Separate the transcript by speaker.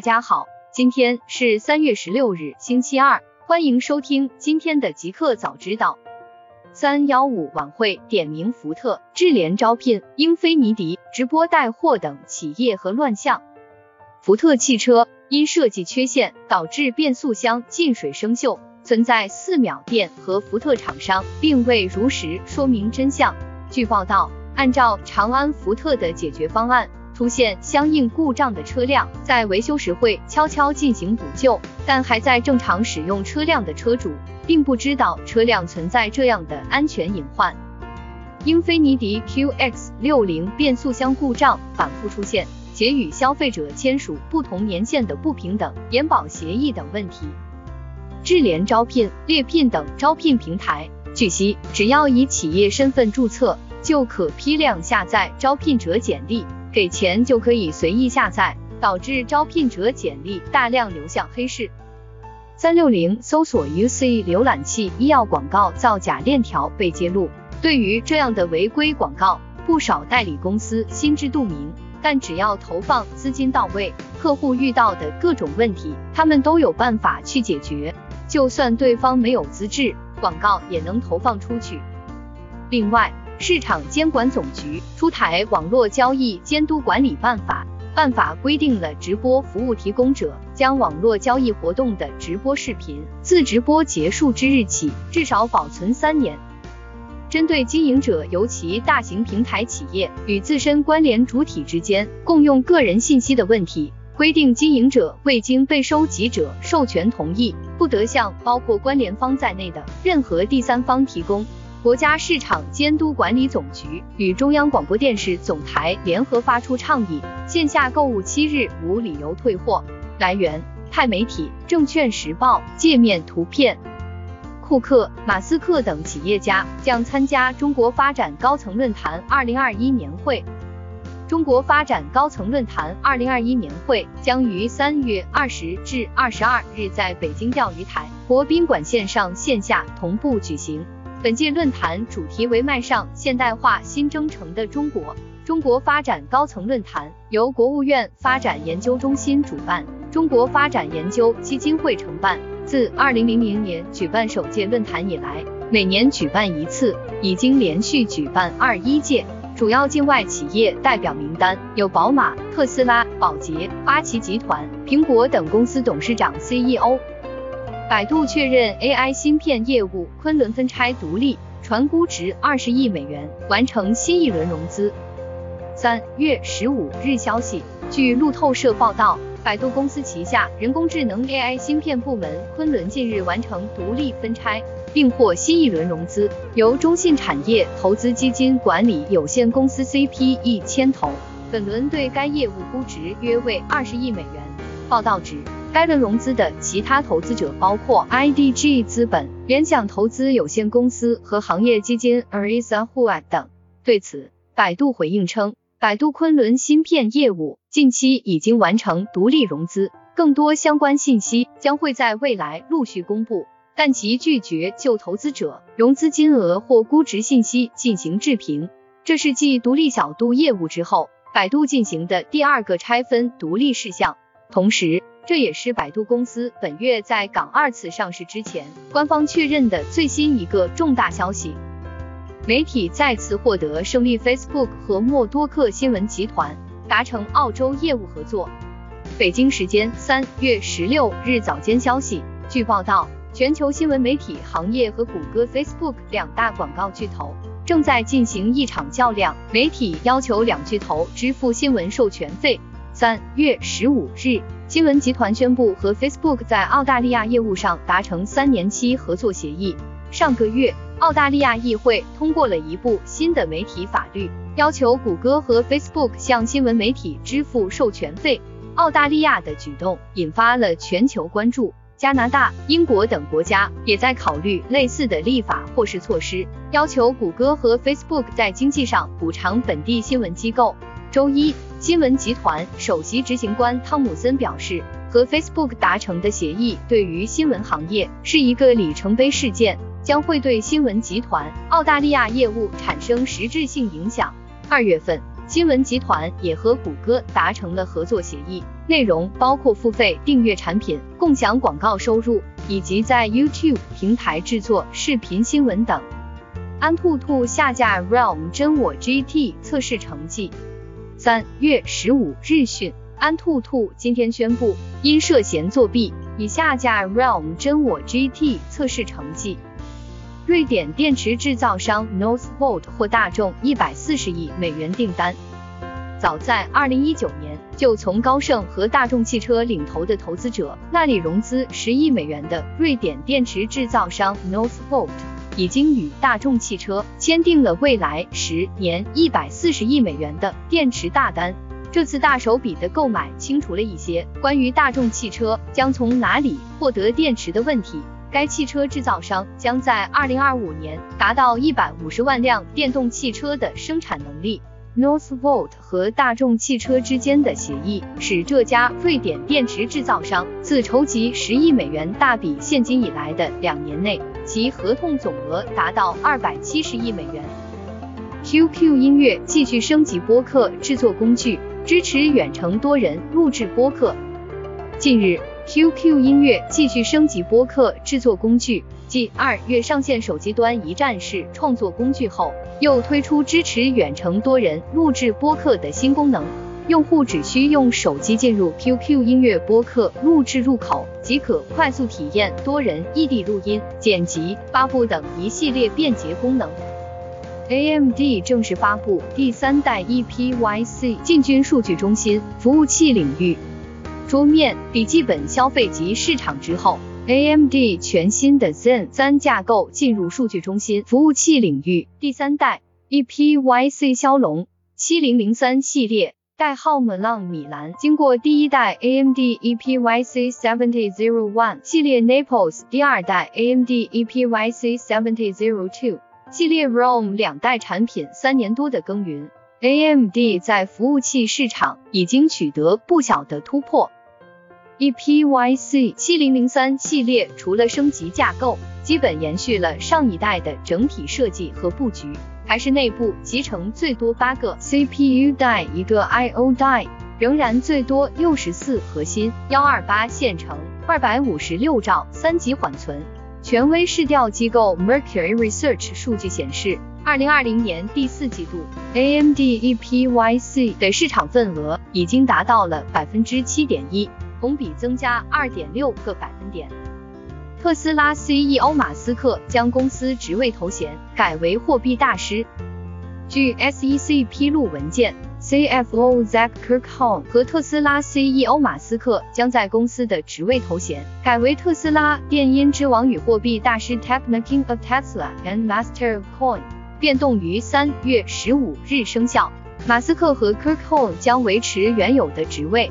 Speaker 1: 大家好，今天是三月十六日，星期二，欢迎收听今天的极客早知道。三幺五晚会点名福特、智联招聘英菲尼迪、直播带货等企业和乱象。福特汽车因设计缺陷导致变速箱进水生锈，存在四秒电和福特厂商并未如实说明真相。据报道，按照长安福特的解决方案。出现相应故障的车辆，在维修时会悄悄进行补救，但还在正常使用车辆的车主，并不知道车辆存在这样的安全隐患。英菲尼迪 QX 六零变速箱故障反复出现，且与消费者签署不同年限的不平等延保协议等问题。智联招聘、猎聘等招聘平台，据悉，只要以企业身份注册，就可批量下载招聘者简历。给钱就可以随意下载，导致招聘者简历大量流向黑市。三六零搜索 UC 浏览器医药广告造假链条被揭露，对于这样的违规广告，不少代理公司心知肚明，但只要投放资金到位，客户遇到的各种问题，他们都有办法去解决。就算对方没有资质，广告也能投放出去。另外，市场监管总局出台《网络交易监督管理办法》，办法规定了直播服务提供者将网络交易活动的直播视频，自直播结束之日起至少保存三年。针对经营者尤其大型平台企业与自身关联主体之间共用个人信息的问题，规定经营者未经被收集者授权同意，不得向包括关联方在内的任何第三方提供。国家市场监督管理总局与中央广播电视总台联合发出倡议，线下购物七日无理由退货。来源：钛媒体、证券时报。界面图片：库克、马斯克等企业家将参加中国发展高层论坛二零二一年会。中国发展高层论坛二零二一年会将于三月二十至二十二日在北京钓鱼台国宾馆线上线下同步举行。本届论坛主题为迈上现代化新征程的中国。中国发展高层论坛由国务院发展研究中心主办，中国发展研究基金会承办。自二零零零年举办首届论坛以来，每年举办一次，已经连续举办二一届。主要境外企业代表名单有宝马、特斯拉、宝洁、八旗集团、苹果等公司董事长、CEO。百度确认 AI 芯片业务昆仑分拆独立，传估值二十亿美元，完成新一轮融资。三月十五日消息，据路透社报道，百度公司旗下人工智能 AI 芯片部门昆仑近日完成独立分拆，并获新一轮融资，由中信产业投资基金管理有限公司 CPE 牵头。本轮对该业务估值约为二十亿美元。报道指。该轮融资的其他投资者包括 IDG 资本、联想投资有限公司和行业基金 Arisa Huat 等。对此，百度回应称，百度昆仑芯片业务近期已经完成独立融资，更多相关信息将会在未来陆续公布，但其拒绝就投资者、融资金额或估值信息进行置评。这是继独立小度业务之后，百度进行的第二个拆分独立事项，同时。这也是百度公司本月在港二次上市之前，官方确认的最新一个重大消息。媒体再次获得胜利，Facebook 和默多克新闻集团达成澳洲业务合作。北京时间三月十六日早间消息，据报道，全球新闻媒体行业和谷歌、Facebook 两大广告巨头正在进行一场较量，媒体要求两巨头支付新闻授权费。三月十五日。新闻集团宣布和 Facebook 在澳大利亚业务上达成三年期合作协议。上个月，澳大利亚议会通过了一部新的媒体法律，要求谷歌和 Facebook 向新闻媒体支付授权费。澳大利亚的举动引发了全球关注，加拿大、英国等国家也在考虑类似的立法或是措施，要求谷歌和 Facebook 在经济上补偿本地新闻机构。周一。新闻集团首席执行官汤姆森表示，和 Facebook 达成的协议对于新闻行业是一个里程碑事件，将会对新闻集团澳大利亚业务产生实质性影响。二月份，新闻集团也和谷歌达成了合作协议，内容包括付费订阅产品、共享广告收入，以及在 YouTube 平台制作视频新闻等。安兔兔下架 Realm 真我 GT 测试成绩。三月十五日讯，安兔兔今天宣布，因涉嫌作弊，已下架 Realm 真我 GT 测试成绩。瑞典电池制造商 Northvolt 获大众一百四十亿美元订单。早在二零一九年，就从高盛和大众汽车领头的投资者那里融资十亿美元的瑞典电池制造商 Northvolt。已经与大众汽车签订了未来十年一百四十亿美元的电池大单。这次大手笔的购买清除了一些关于大众汽车将从哪里获得电池的问题。该汽车制造商将在二零二五年达到一百五十万辆电动汽车的生产能力。Northvolt 和大众汽车之间的协议，使这家瑞典电池制造商自筹集十亿美元大笔现金以来的两年内，其合同总额达到二百七十亿美元。QQ 音乐继续升级播客制作工具，支持远程多人录制播客。近日，QQ 音乐继续升级播客制作工具。继二月上线手机端一站式创作工具后，又推出支持远程多人录制播客的新功能。用户只需用手机进入 QQ 音乐播客录制入口，即可快速体验多人异地录音、剪辑、发布等一系列便捷功能。AMD 正式发布第三代 EPYC 进军数据中心服务器领域，桌面、笔记本消费级市场之后。AMD 全新的 Zen 三架构进入数据中心服务器领域，第三代 EPYC 骁龙七零零三系列，代号猛浪米兰，经过第一代 AMD EPYC seventy zero one 系列 Naples，第二代 AMD EPYC seventy zero two 系列 ROM 两代产品三年多的耕耘，AMD 在服务器市场已经取得不小的突破。EPYC 七零零三系列除了升级架构，基本延续了上一代的整体设计和布局，还是内部集成最多八个 CPU 带一个 I/O 带，仍然最多六十四核心，幺二八线程，二百五十六兆三级缓存。权威市调机构 Mercury Research 数据显示，二零二零年第四季度 AMD EPYC 的市场份额已经达到了百分之七点一。同比增加二点六个百分点。特斯拉 CEO 马斯克将公司职位头衔改为货币大师。据 SEC 披露文件，CFO Zach Kirkholm 和特斯拉 CEO 马斯克将在公司的职位头衔改为特斯拉电音之王与货币大师 Techno King of Tesla and Master of Coin，变动于三月十五日生效。马斯克和 Kirkholm 将维持原有的职位。